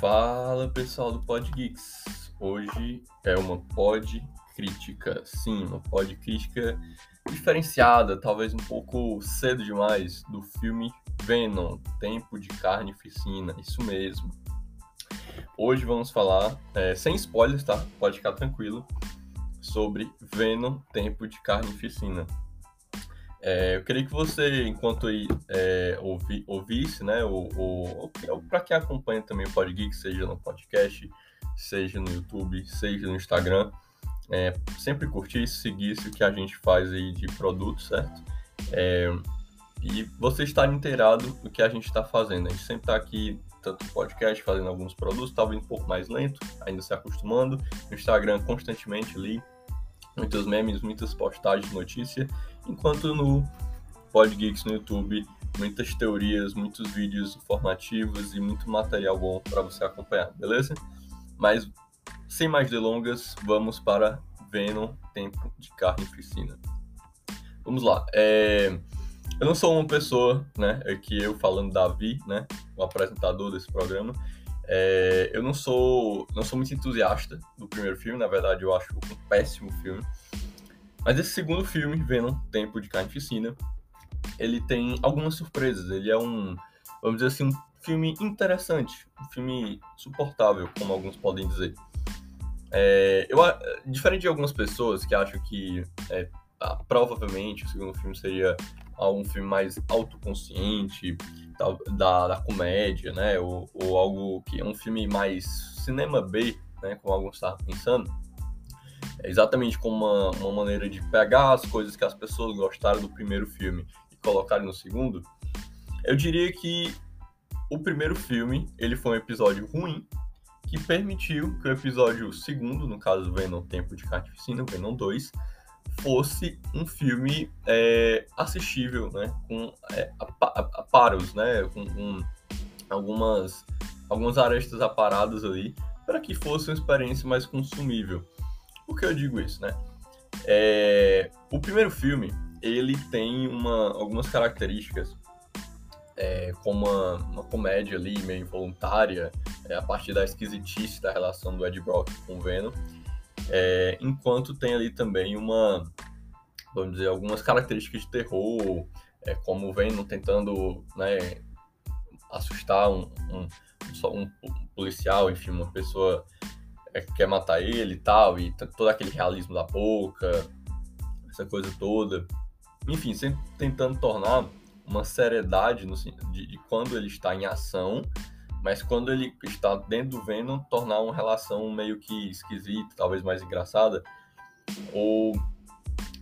Fala pessoal do Pod Geeks. Hoje é uma pod crítica, sim, uma pod crítica diferenciada, talvez um pouco cedo demais, do filme Venom, Tempo de Carne Ficina, isso mesmo. Hoje vamos falar, é, sem spoilers, tá? Pode ficar tranquilo, sobre Venom, Tempo de Carne Ficina. É, eu queria que você, enquanto é, ouvi, ouvisse, né, ou, para quem acompanha também o Podgeek, seja no podcast, seja no YouTube, seja no Instagram, é, sempre curtisse, seguisse o que a gente faz aí de produto, certo? É, e você estar inteirado do que a gente está fazendo. A gente sempre está aqui, tanto no podcast, fazendo alguns produtos, talvez um pouco mais lento, ainda se acostumando. No Instagram, constantemente ali, muitos memes, muitas postagens de notícia enquanto no Podgeeks no YouTube, muitas teorias, muitos vídeos informativos e muito material bom para você acompanhar, beleza? Mas sem mais delongas, vamos para Venom Tempo de Carne e Piscina. Vamos lá. É... Eu não sou uma pessoa, né? Aqui eu falando Davi, né? O apresentador desse programa. É... Eu não sou, não sou muito entusiasta do primeiro filme. Na verdade, eu acho um péssimo filme. Mas esse segundo filme, Venom, Tempo de Carnificina, ele tem algumas surpresas. Ele é um, vamos dizer assim, um filme interessante, um filme suportável, como alguns podem dizer. É, eu, diferente de algumas pessoas que acham que é, provavelmente o segundo filme seria um filme mais autoconsciente, da, da comédia, né? Ou, ou, algo que é um filme mais cinema B, né? Como alguns estavam pensando. É exatamente como uma, uma maneira de pegar as coisas que as pessoas gostaram do primeiro filme e colocarem no segundo, eu diria que o primeiro filme ele foi um episódio ruim que permitiu que o episódio segundo, no caso Venom Tempo de Carnificina, Venom 2, fosse um filme é, assistível, né, com é, aparos, né, com, com, algumas algumas arestas aparadas ali, para que fosse uma experiência mais consumível. Por que eu digo isso, né? É, o primeiro filme, ele tem uma, algumas características, é, como uma, uma, comédia ali, meio involuntária, é, a partir da esquisitice da relação do Ed Brock com o Venom, é, enquanto tem ali também uma, vamos dizer, algumas características de terror, é, como o Venom tentando né, assustar um, um, um, um policial, enfim, uma pessoa é, quer matar ele e tal, e todo aquele realismo da boca, essa coisa toda. Enfim, sempre tentando tornar uma seriedade no, de, de quando ele está em ação, mas quando ele está dentro do Venom, tornar uma relação meio que esquisita, talvez mais engraçada, ou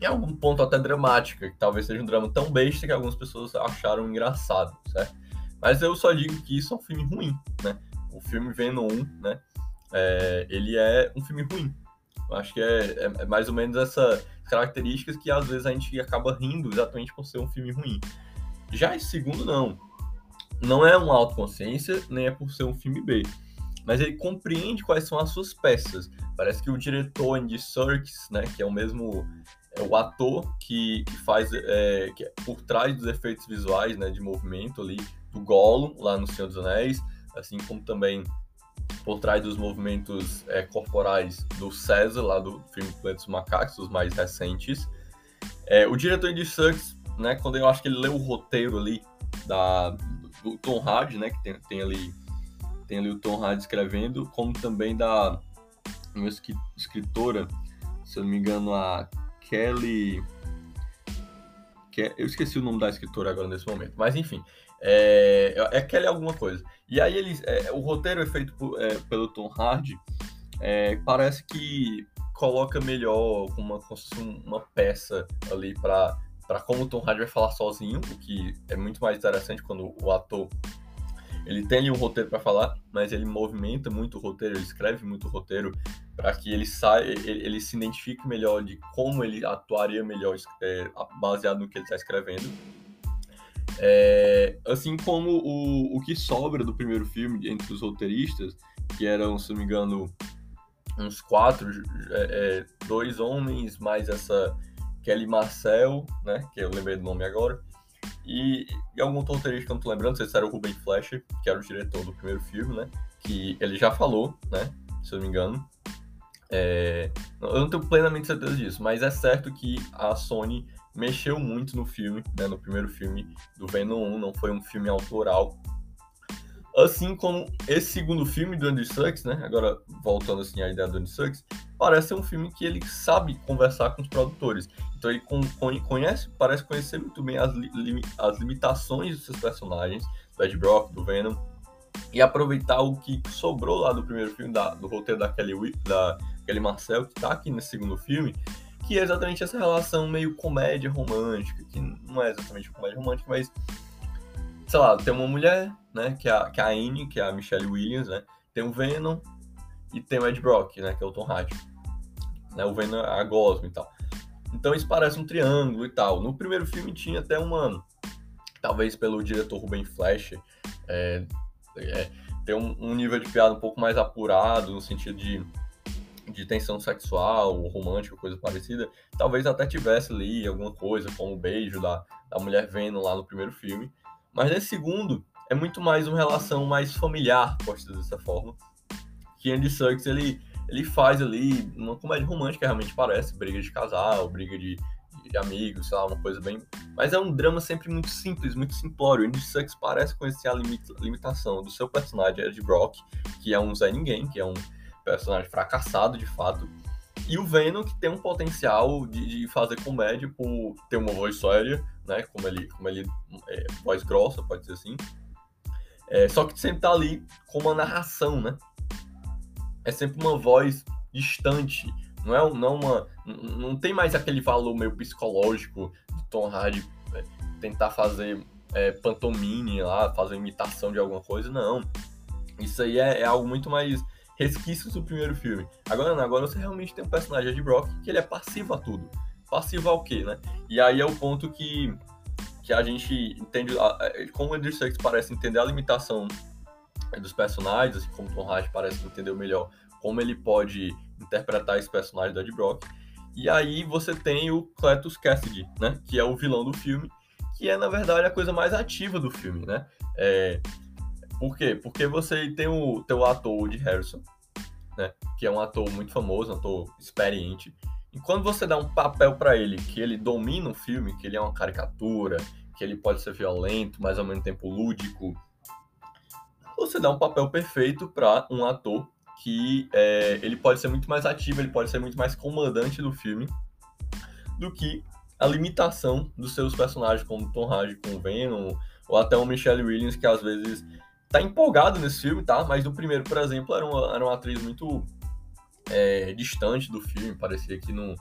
em algum ponto até dramática, que talvez seja um drama tão besta que algumas pessoas acharam engraçado, certo? Mas eu só digo que isso é um filme ruim, né? O filme Venom 1, né? é, ele é um filme ruim. Eu acho que é, é, é, mais ou menos essas características que às vezes a gente acaba rindo exatamente por ser um filme ruim. Já esse segundo, não. Não é uma autoconsciência, nem é por ser um filme B. Mas ele compreende quais são as suas peças. Parece que o diretor Andy Serkis, né, que é o mesmo é o ator que, que faz é, que é por trás dos efeitos visuais né, de movimento ali do Gollum lá no Senhor dos Anéis, assim como também por trás dos movimentos é, corporais do César, lá do filme Planeta dos Macacos, os mais recentes. É, o diretor de Sucks, né, quando eu acho que ele leu o roteiro ali da, do Tom Hardy, né, que tem, tem, ali, tem ali o Tom Hardy escrevendo, como também da uma escritora, se eu não me engano, a Kelly... Eu esqueci o nome da escritora agora nesse momento, mas enfim, é, é Kelly alguma coisa. E aí eles, é, o roteiro é feito por, é, pelo Tom Hardy, é, parece que coloca melhor uma, uma peça ali para para como o Tom Hardy vai falar sozinho, o que é muito mais interessante quando o ator ele tem ali um roteiro para falar, mas ele movimenta muito o roteiro, ele escreve muito o roteiro para que ele saia, ele, ele, se identifique melhor de como ele atuaria melhor é, baseado no que ele está escrevendo. É, assim como o, o que sobra do primeiro filme entre os roteiristas, que eram, se não me engano, uns quatro, é, é, dois homens, mais essa Kelly Marcel, né, que eu lembrei do nome agora, E, e algum roteirista que eu não tô lembrando, não sei se era o Ruben Fleischer, que era o diretor do primeiro filme, né? Que ele já falou, né? Se eu não me engano. É, eu não tenho plenamente certeza disso, mas é certo que a Sony mexeu muito no filme, né? No primeiro filme do Venom 1, não foi um filme autoral. Assim como esse segundo filme do Andy Serkis, né? Agora, voltando assim à ideia do Andy Serkis, parece ser um filme que ele sabe conversar com os produtores. Então ele conhece, parece conhecer muito bem as, li, as limitações dos seus personagens, do Ed Brock, do Venom, e aproveitar o que sobrou lá do primeiro filme, da, do roteiro da Kelly, da Kelly Marcel, que tá aqui nesse segundo filme, que é exatamente essa relação meio comédia romântica, que não é exatamente comédia romântica, mas sei lá, tem uma mulher, né, que é a, que é a Anne, que é a Michelle Williams, né, tem o Venom e tem o Ed Brock, né, que é o Tom Hardy. Né, o Venom a Gosma e tal. Então isso parece um triângulo e tal. No primeiro filme tinha até uma, talvez pelo diretor Ruben Fleischer, é, é, ter um, um nível de piada um pouco mais apurado, no sentido de de tensão sexual, romântica, coisa parecida, talvez até tivesse ali alguma coisa, como o beijo da, da mulher vendo lá no primeiro filme. Mas nesse segundo, é muito mais uma relação mais familiar, dizer dessa forma. Que Andy Serkis, ele, ele faz ali uma comédia romântica, realmente parece, briga de casal, briga de, de amigos, sei lá, uma coisa bem... Mas é um drama sempre muito simples, muito simplório. Andy Serkis parece conhecer a limita, limitação do seu personagem, Ed Brock, que é um Zé Ninguém, que é um personagem fracassado, de fato. E o Venom, que tem um potencial de, de fazer comédia por ter uma voz séria, né? Como ele, como ele é, voz grossa, pode dizer assim. É, só que sempre tá ali com uma narração, né? É sempre uma voz distante. Não é não uma. Não tem mais aquele valor meio psicológico do Tom Hardy é, tentar fazer é, pantomime lá, fazer imitação de alguma coisa. Não. Isso aí é, é algo muito mais resquícios do primeiro filme. Agora não, agora você realmente tem um personagem de Brock que ele é passivo a tudo. Passivo ao quê, né? E aí é o ponto que, que a gente entende, como o Andrew Serkis parece entender a limitação dos personagens, assim como Tom Hardy parece entender melhor como ele pode interpretar esse personagem do Ed Brock. E aí você tem o Cletus Cassidy, né? Que é o vilão do filme, que é, na verdade, a coisa mais ativa do filme, né? É, por quê? Porque você tem o teu ator Woody Harrison, né? Que é um ator muito famoso, um ator experiente. E quando você dá um papel para ele que ele domina o filme, que ele é uma caricatura, que ele pode ser violento, mas ao mesmo tempo lúdico, você dá um papel perfeito para um ator que é, ele pode ser muito mais ativo, ele pode ser muito mais comandante do filme do que a limitação dos seus personagens, como Tom Hardy com Venom, ou até o Michelle Williams, que às vezes tá empolgado nesse filme, tá? Mas no primeiro, por exemplo, era uma, era uma atriz muito é, distante do filme, parecia que não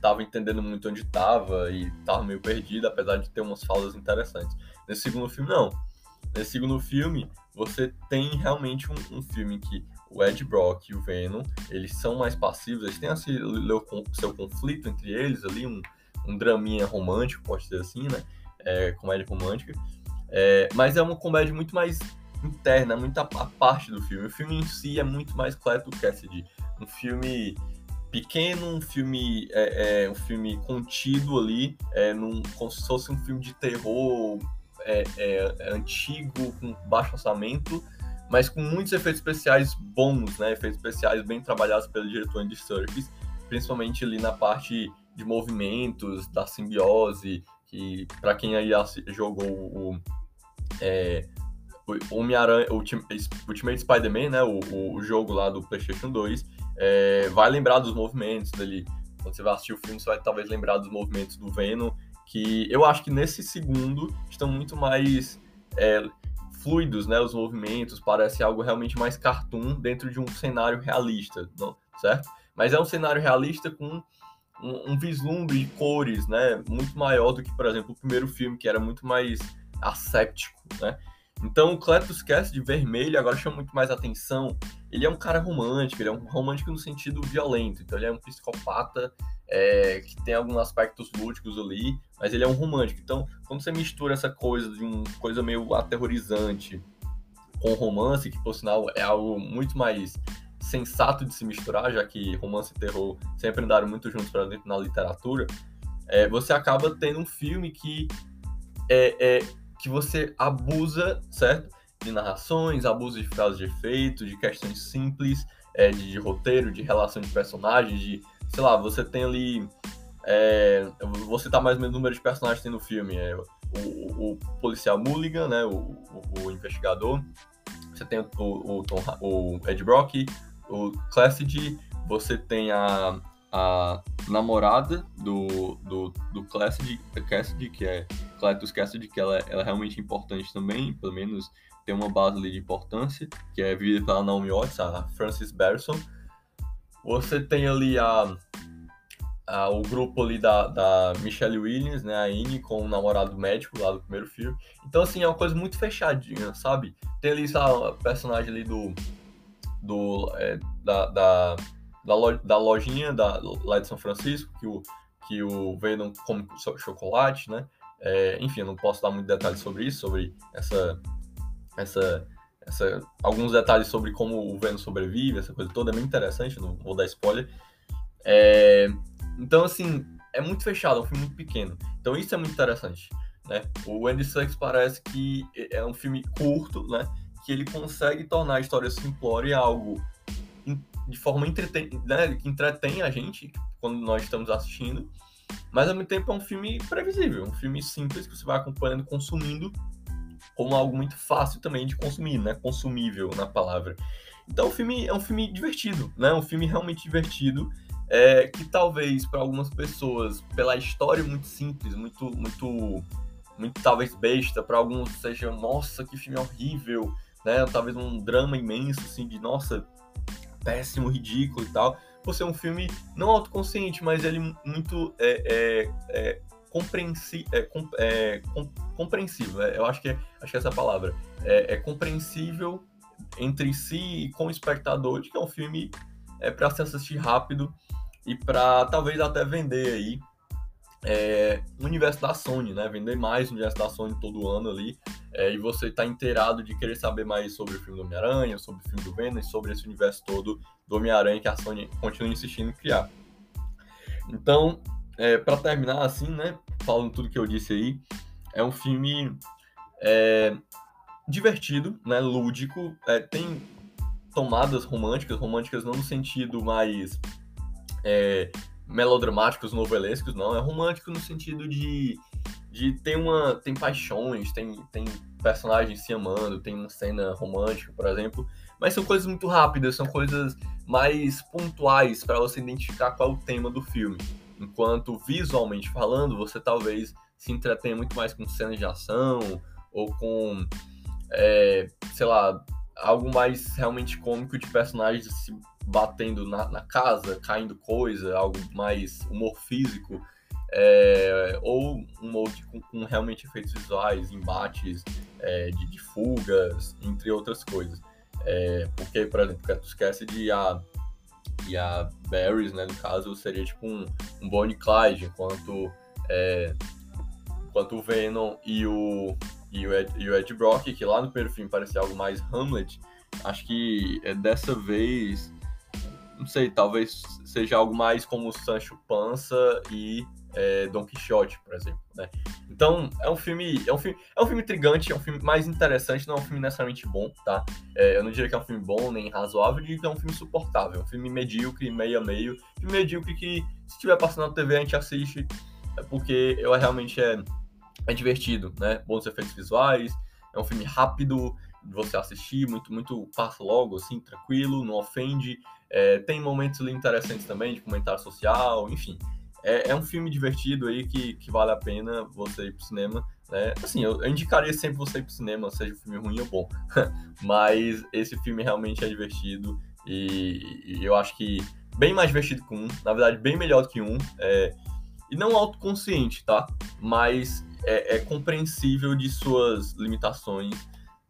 tava entendendo muito onde tava e tava meio perdida, apesar de ter umas falas interessantes. Nesse segundo filme, não. Nesse segundo filme, você tem realmente um, um filme que o Ed Brock e o Venom, eles são mais passivos, eles têm o seu conflito entre eles ali, um, um draminha romântico, pode ser assim, né? É, comédia romântica. É, mas é uma comédia muito mais interna, muita a parte do filme. O filme em si é muito mais Cleto Cassidy. Um filme pequeno, um filme, é, é, um filme contido ali, é, num, como se fosse um filme de terror é, é, antigo, com baixo orçamento, mas com muitos efeitos especiais bons, né? Efeitos especiais bem trabalhados pelo diretor Andy Serkis, principalmente ali na parte de movimentos, da simbiose, que para quem aí jogou o é, Homem-Aranha, Ultimate Spider-Man, né, o, o, jogo lá do PlayStation 2, é, vai lembrar dos movimentos dele. Quando você vai assistir o filme, você vai talvez lembrar dos movimentos do Venom, que eu acho que nesse segundo estão muito mais é, fluidos, né, os movimentos, parece algo realmente mais cartoon dentro de um cenário realista, não, certo? Mas é um cenário realista com um, um vislumbre de cores, né, muito maior do que, por exemplo, o primeiro filme, que era muito mais asséptico, né? Então o Cletus Cast de vermelho agora chama muito mais atenção. Ele é um cara romântico, ele é um romântico no sentido violento. Então ele é um psicopata é, que tem alguns aspectos lúdicos ali, mas ele é um romântico. Então, quando você mistura essa coisa de uma coisa meio aterrorizante com romance, que por sinal é algo muito mais sensato de se misturar, já que romance e terror sempre andaram muito juntos para dentro na literatura, é, você acaba tendo um filme que é, é que você abusa, certo? De narrações, abusa de frases de efeito, de questões simples, é, de, de, roteiro, de relação de personagens, de, sei lá, você tem ali. É, você tá mais ou menos o número de personagens que tem no filme. É, o, o, policial Mulligan, né? O, o, o, investigador. Você tem o, Tom, o Ed Brock, o Cassidy, você tem a, a namorada do, do, do Cassidy, Cassidy, que é Cletus Cassidy, que ela, ela é realmente importante também, pelo menos tem uma base ali de importância, que é vivida pela Naomi Watts, a Frances Berson. Você tem ali a, a, o grupo ali da, da Michelle Williams, né, a Annie, com o namorado médico lá do primeiro filme. Então, assim, é uma coisa muito fechadinha, sabe? Tem ali, a personagem ali do... do é, da, da, da, da lojinha da, lá de São Francisco, que o, que o Venom come chocolate, né? É, enfim, eu não posso dar muito detalhes sobre isso, sobre essa, essa, essa, alguns detalhes sobre como o Venom sobrevive, essa coisa toda é bem interessante, não vou dar spoiler. É, então, assim, é muito fechado, é um filme muito pequeno. Então, isso é muito interessante, né? O Andy Serkis parece que é um filme curto, né? Que ele consegue tornar a história simplória algo de forma entreten... né? que entretém a gente quando nós estamos assistindo mas ao mesmo tempo é um filme previsível, um filme simples que você vai acompanhando, consumindo, como algo muito fácil também de consumir, né? Consumível na palavra. Então o filme é um filme divertido, né? Um filme realmente divertido. É, que talvez para algumas pessoas, pela história muito simples, muito, muito, muito talvez besta, para alguns seja, nossa, que filme horrível, né? Talvez um drama imenso, assim, de nossa, péssimo, ridículo e tal por ser um filme não autoconsciente, mas ele muito é, é, é, compreensi é, é compreensível. É, eu acho que, acho que é essa palavra. É, compreensível entre si e com o espectador de que é um filme é, para se assistir rápido e para talvez até vender aí é, o universo da Sony, né? Vender mais o universo da Sony todo ano ali. É, e você tá inteirado de querer saber mais sobre o filme do Homem-Aranha, sobre o filme do Venom sobre esse universo todo do Homem-Aranha que a Sony continua insistindo em criar. Então, é, para terminar assim, né? Falando tudo que eu disse aí, é um filme é, divertido, né? Lúdico, é, tem tomadas românticas, românticas não no sentido mais é, melodramáticos, novelescos, não. É romântico no sentido de, de ter uma. tem paixões, tem, tem personagens se amando, tem uma cena romântica, por exemplo. Mas são coisas muito rápidas, são coisas mais pontuais para você identificar qual é o tema do filme. Enquanto visualmente falando, você talvez se entretenha muito mais com cenas de ação ou com, é, sei lá, algo mais realmente cômico de personagens se batendo na, na casa, caindo coisa, algo mais humor físico, é, ou um humor com, com, realmente efeitos visuais, embates é, de, de, fugas, entre outras coisas. É, porque, por exemplo, tu esquece de a, e a Barrys, né, no caso, seria tipo um, um Bonnie Clyde, enquanto, é, enquanto o Venom e o, e o, Ed, e o Ed Brock, que lá no primeiro filme parecia algo mais Hamlet, acho que é dessa vez não sei, talvez seja algo mais como Sancho Panza e é, Don Quixote, por exemplo, né? Então, é um filme, é um filme, é um filme intrigante, é um filme mais interessante, não é um filme necessariamente bom, tá? É, eu não diria que é um filme bom nem razoável, diria que é um filme suportável, um filme medíocre, meio a meio, filme medíocre que se estiver passando na TV a gente assiste, é porque eu realmente é, é divertido, né? Bons efeitos visuais, é um filme rápido de você assistir, muito, muito passa logo, assim, tranquilo, não ofende, é, tem momentos interessantes também de comentário social, enfim. É, é, um filme divertido aí que, que vale a pena você ir pro cinema. Né? Assim, eu, eu indicaria sempre você ir pro cinema, seja um filme ruim ou bom. Mas esse filme realmente é divertido e, e, eu acho que bem mais divertido que um, na verdade, bem melhor do que um. É, e não autoconsciente, tá? Mas é, é compreensível de suas limitações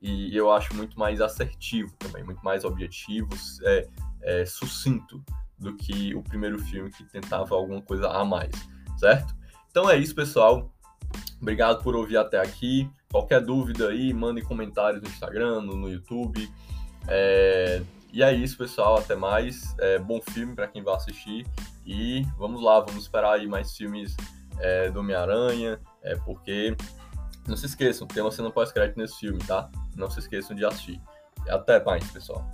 e eu acho muito mais assertivo também, muito mais objetivo. É, é, sucinto do que o primeiro filme que tentava alguma coisa a mais, certo? Então é isso, pessoal. Obrigado por ouvir até aqui. Qualquer dúvida aí, mandem comentários no Instagram, no, YouTube. É... E é isso, pessoal. Até mais. É, bom filme para quem vai assistir. E vamos lá, vamos esperar aí mais filmes é, do Homem-Aranha, é, porque Não se esqueçam, tem uma cena pós-crédito nesse filme, tá? Não se esqueçam de assistir. Até mais, pessoal.